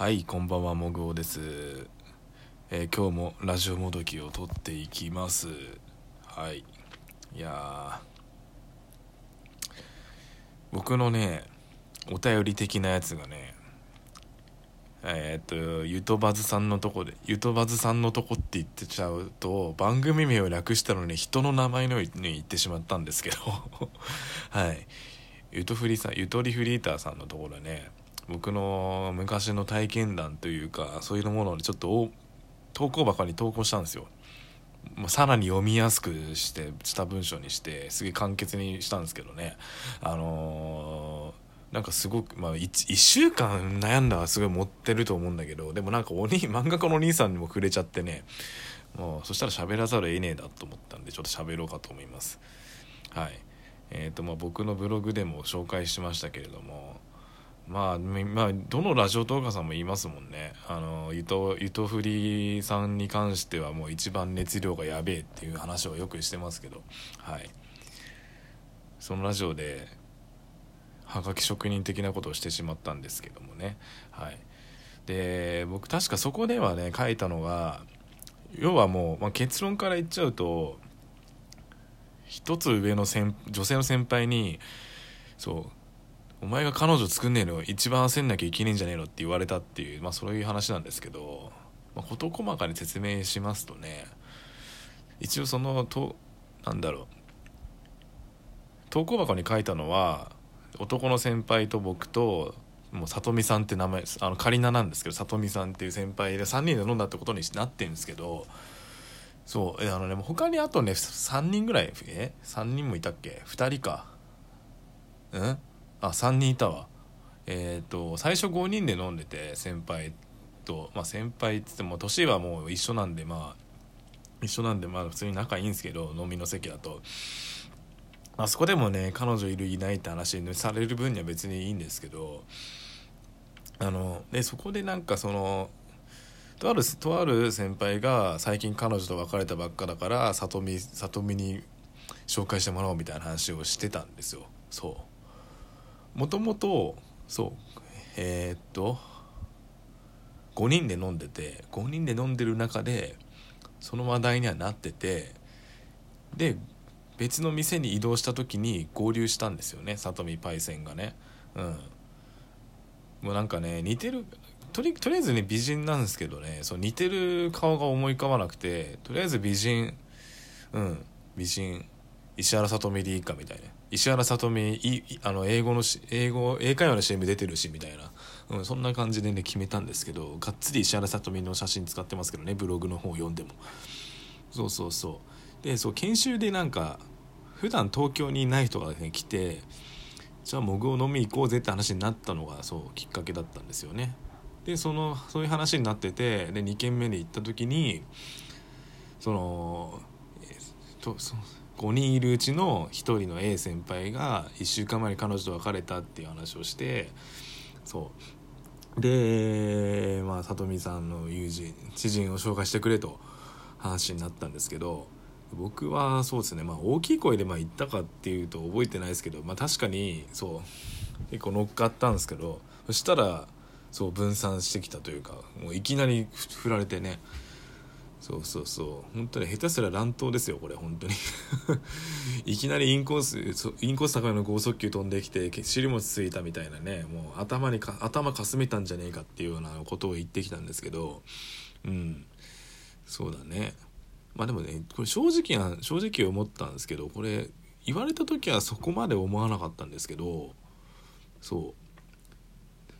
はいこんばんはもぐおです、えー今日もラジオもどきを撮っていきます。はい。いや僕のねお便り的なやつがねえーっとゆとばずさんのとこでゆとばずさんのとこって言ってちゃうと番組名を略したのに人の名前のように言ってしまったんですけど。はい。ゆとフリさんゆとりフリーターさんのところね僕の昔の体験談というかそういうものをちょっと投稿箱に投稿したんですよ。まあさらに読みやすくしてした文章にしてすげえ簡潔にしたんですけどね。あのーなんかすごくまあ 1, 週間悩んだらすごい持ってると思うんだけどでもなんかおに 漫画家のお兄さんにも触れちゃってねもうそしたら喋らざるを得ねえだと思ったんでちょっと喋ろうかと思います。はい。えーとまあ、僕のブログでも紹介しましたけれどもまあ、まあ、どのラジオ動画さんも言いますもんね。あのゆとゆとふりさんに関してはもう一番熱量がやべえっていう話をよくしてますけど。はい。そのラジオではがき職人的なことをしてしまったんですけどもね。はい。で僕確かそこではね書いたのが要はもう、まあ、結論から言っちゃうと一つ上の先女性の先輩にそうお前が彼女作んねえの一番焦んなきゃいけねえんじゃねえのって言われたっていうまあそういう話なんですけど、まあ、事細かに説明しますとね一応そのとなんだろう投稿箱に書いたのは男の先輩と僕ともう里美さんって名前あの仮名なんですけど里美さんっていう先輩で3人で飲んだってことになってるんですけどそうえあのね他にあとね3人ぐらいえ3人もいたっけ？2人か。うん？あ3人いたわ。えっ、と最初5人で飲んでて先輩と。まあ先輩っつっても年はもう一緒なんでまあ一緒なんでまあ普通に仲いいんですけど飲みの席だと。あそこでもね彼女いるいないって話にされる分には別にいいんですけど。あのでそこでなんかそのとあるとある先輩が最近彼女と別れたばっかだから里見里見に紹介してもらおうみたいな話をしてたんですよ。そう。もともとそうえーっと5人で飲んでて5人で飲んでる中でその話題にはなっててで別の店に移動した時に合流したんですよね里見パイセンがね。うん。もうなんかね似てるとりとりあえずね美人なんですけどねそう似てる顔が思い浮かばなくてとりあえず美人うん美人石原さとみでいいかみたいな。石原さとみいあの英語のし英語英会話の CM 出てるしみたいな、うん、そんな感じでね決めたんですけどがっつり石原さとみの写真使ってますけどねブログの方読んでも。そうそうそう。でそう研修でなんか普段東京にいない人が、ね、来てじゃあモグを飲み行こうぜって話になったのがそうきっかけだったんですよね。でそのそういう話になっててで2軒目に行った時にそのえーとそう5人いるうちの1人の A 先輩が1週間前に彼女と別れたっていう話をしてそう。でまあ里見さんの友人知人を紹介してくれと話になったんですけど僕はそうですね。まあ大きい声でまあ言ったかっていうと覚えてないですけどまあ確かにそう。結構乗っかったんですけどそしたらそう分散してきたというかもういきなり振られてね。そうそうそう。本当に下手すら乱闘ですよこれ本当に。いきなりインコースインコース高いの剛速球飛んできて尻餅ついたみたいなねもう頭にか頭かすめたんじゃねえかっていうようなことを言ってきたんですけど。うん。そうだね。まあでもねこれ正直な正直思ったんですけどこれ言われた時はそこまで思わなかったんですけどそう。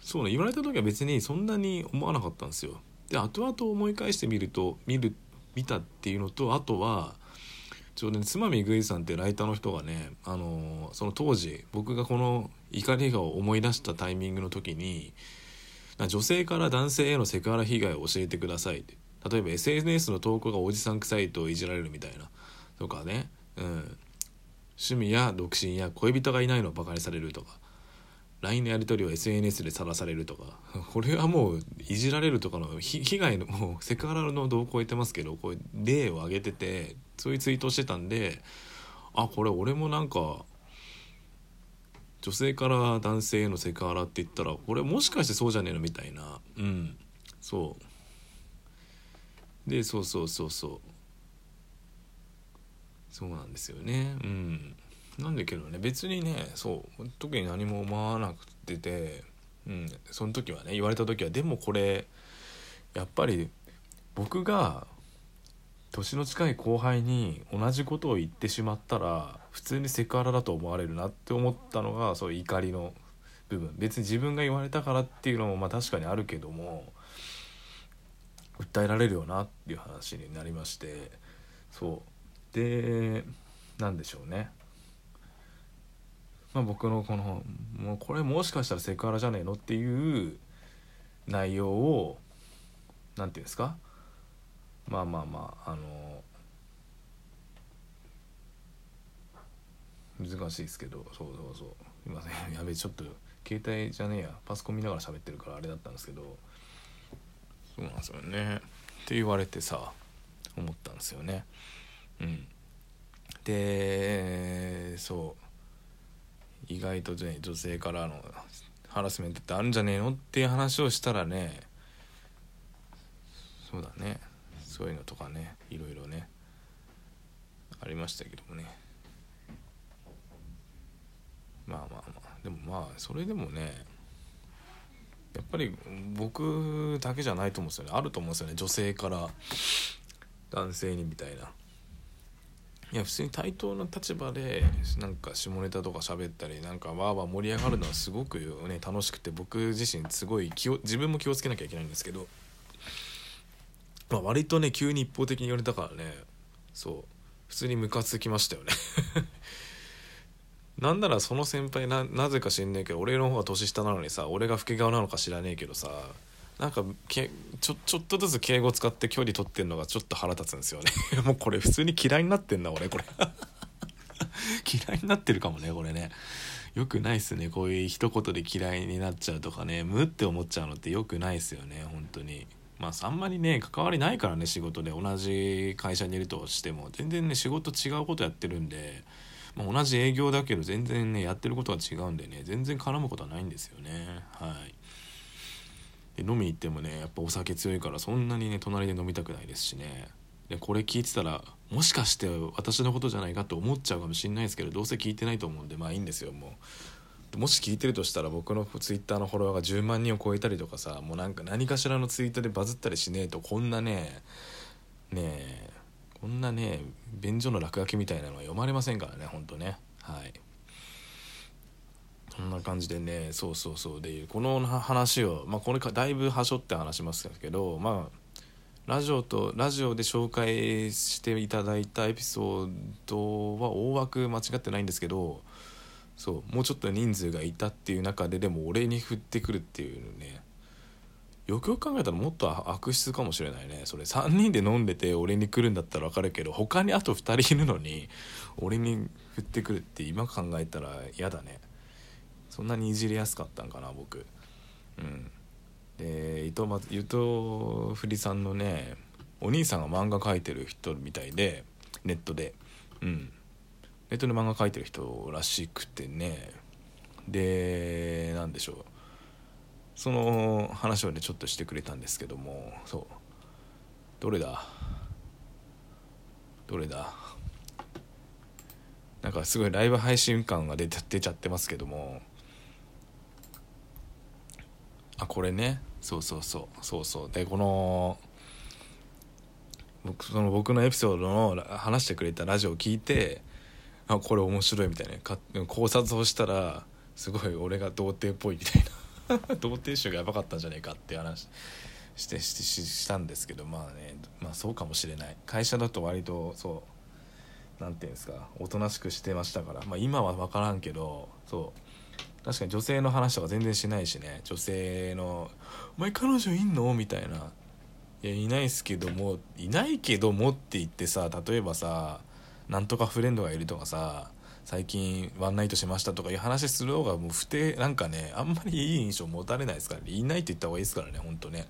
そうね言われた時は別にそんなに思わなかったんですよ。で後々思い返してみると見る見たっていうのとあとはちょうどねつまみぐいさんってライターの人がねあのその当時僕がこの怒りがを思い出したタイミングの時に女性から男性へのセクハラ被害を教えてくださいって。例えば SNS の投稿がおじさん臭いといじられるみたいなとかね、うん、趣味や独身や恋人がいないのをバカにされるとか。LINE のやり取りを SNS で晒されるとか。これはもういじられるとかの被害のもうセクハラの度を超えてますけどこう例を挙げててそういうツイートしてたんであこれ俺もなんか女性から男性へのセクハラって言ったらこれもしかしてそうじゃねえのみたいな、うん。そう。でそうそうそうそう。そうなんですよね。うん。なんだけどね別にねそう特に何も思わなくててうんその時はね言われた時はでもこれやっぱり僕が年の近い後輩に同じことを言ってしまったら普通にセクハラだと思われるなって思ったのがそう怒りの部分。別に自分が言われたからっていうのもまあ確かにあるけども訴えられるよなっていう話になりましてそう。でなんでしょうね。まあ僕のこのもうこれもしかしたらセクハラじゃねえのっていう内容を何て言うんですか？まあまあまああの難しいですけどそうそうそう。今ね やべえちょっと携帯じゃねえや。パソコン見ながら喋ってるからあれだったんですけど。そうなんですよね。って言われてさ思ったんですよね。うん。でそう。意外とね女性からのハラスメントってあるんじゃねえのっていう話をしたらねそうだね。そういうのとかねいろいろねありましたけどもね。まあまあまあ。でもまあそれでもねやっぱり僕だけじゃないと思うんですよね。あると思うんですよね。女性から男性にみたいな。いや普通に対等の立場でなんか下ネタとか喋ったりなんかわーわー盛り上がるのはすごくね楽しくて僕自身すごい気を自分も気をつけなきゃいけないんですけど、まあ、割とね急に一方的に言われたからねそう普通にムカつきましたよね。なんならその先輩ななぜか知んねえけど俺の方が年下なのにさ俺が老け顔なのか知らねえけどさなんかけちょちょっとずつ敬語使って距離取ってんのがちょっと腹立つんですよね。もうこれ普通に嫌いになってんな俺これ。嫌いになってるかもねこれね。よくないっすねこういう一言で嫌いになっちゃうとかね。無って思っちゃうのってよくないっすよね本当に。まああんまりね関わりないからね仕事で。同じ会社にいるとしても。全然ね仕事違うことやってるんで、まあ、同じ営業だけど全然ねやってることが違うんでね。全然絡むことはないんですよね。はい。で飲み行ってもねやっぱお酒強いからそんなにね隣で飲みたくないですしね。でこれ聞いてたらもしかして私のことじゃないかって思っちゃうかもしんないですけどどうせ聞いてないと思うんでまあいいんですよもう。もし聞いてるとしたら僕のツイッターのフォロワーが10万人を超えたりとかさもうなんか何かしらのツイートでバズったりしねえとこんなねねえこんなね便所の落書きみたいなのは読まれませんからねほんとね。はい。そんな感じでねそうそうそうでこの話をまあこれかだいぶはしょって話しますけどまあラジオとラジオで紹介していただいたエピソードは大枠間違ってないんですけどそうもうちょっと人数がいたっていう中ででも俺に振ってくるっていうねよくよく考えたらもっと悪質かもしれないね。それ3人で飲んでて俺に来るんだったら分かるけど他にあと2人いるのに俺に振ってくるって今考えたら嫌だね。そんなにいじりやすかったんかな僕。うん。で伊藤伊藤振さんのねお兄さんが漫画描いてる人みたいでネットで。うん。ネットで漫画描いてる人らしくてね。で何でしょう。その話をねちょっとしてくれたんですけどもそう。どれだ？どれだ？なんかすごいライブ配信感が出ちゃってますけども。あこれね。そうそうそう。そうそう。でこの僕その僕のエピソードの話してくれたラジオを聞いてあこれ面白いみたいな。考察をしたらすごい俺が童貞っぽいみたいな。童貞臭がやばかったんじゃねえかって話。してしてしたんですけどまあね。まあそうかもしれない。会社だと割とそう何て言うんですか。おとなしくしてましたから。まあ今は分からんけどそう。確かに女性の話とか全然しないしね。女性の「お前彼女いんの?」みたいな「いやいないっすけどもいないけども」って言ってさ例えばさなんとかフレンドがいるとかさ最近ワンナイトしましたとかいう話する方がもう不定なんかねあんまりいい印象持たれないですからね。いないって言った方がいいですからねほんとね。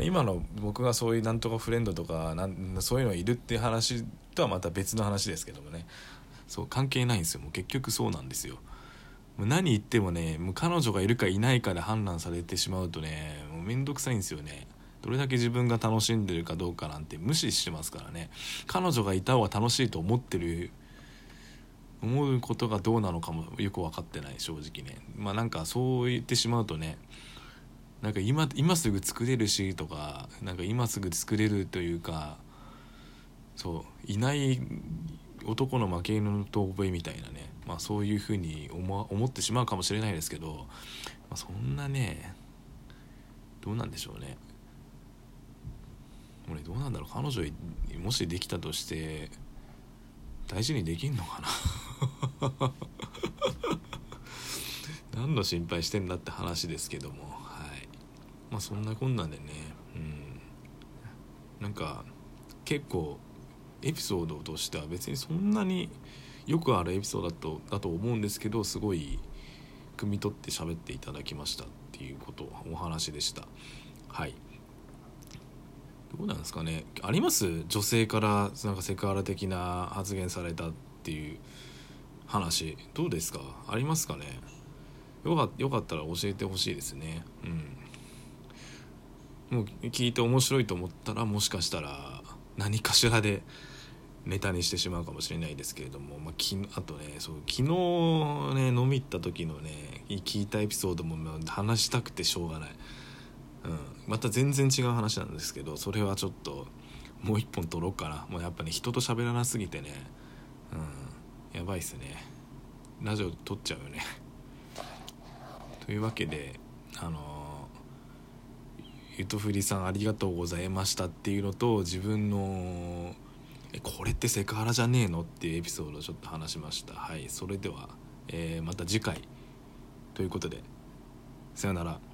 今の僕がそういうなんとかフレンドとかなんそういうのいるって話とはまた別の話ですけどもね。そう関係ないんですよ。もう結局そうなんですよ。何言ってもねもう彼女がいるかいないかで判断されてしまうとねもうめんどくさいんですよね。どれだけ自分が楽しんでるかどうかなんて無視してますからね。彼女がいた方が楽しいと思ってる思うことがどうなのかもよく分かってない正直ね。まあなんかそう言ってしまうとねなんか今今すぐ作れるしとかなんか今すぐ作れるというかそういない男の負け犬と覚えみたいなね、まあ、そういうふうに思思ってしまうかもしれないですけど、まあ、そんなねどうなんでしょうね。俺どうなんだろう。彼女もしできたとして大事にできんのかな？何の心配してんだって話ですけども。はい。まあそんなこんなんでねうん。なんか結構エピソードとしては別にそんなによくあるエピソードだとだと思うんですけどすごい汲み取って喋っていただきましたっていうことお話でした。はい。どうなんですかね？あります？女性からなんかセクハラ的な発言されたっていう話どうですか？ありますかね？よかよかったら教えてほしいですね。うん。もう聞いて面白いと思ったらもしかしたら何かしらでネタにしてしまうかもしれないですけれども、まあ、きあとねそう昨日ね飲み行った時のね聞いたエピソードも話したくてしょうがない、うん、また全然違う話なんですけどそれはちょっともう一本取ろうかな。もうやっぱね人と喋らなすぎてね、うん、やばいっすね。ラジオ撮っちゃうよね。というわけであのゆとふりさんありがとうございましたっていうのと自分のえこれってセクハラじゃねえのっていうエピソードをちょっと話しました。はいそれでは、えー、また次回。ということでさよなら。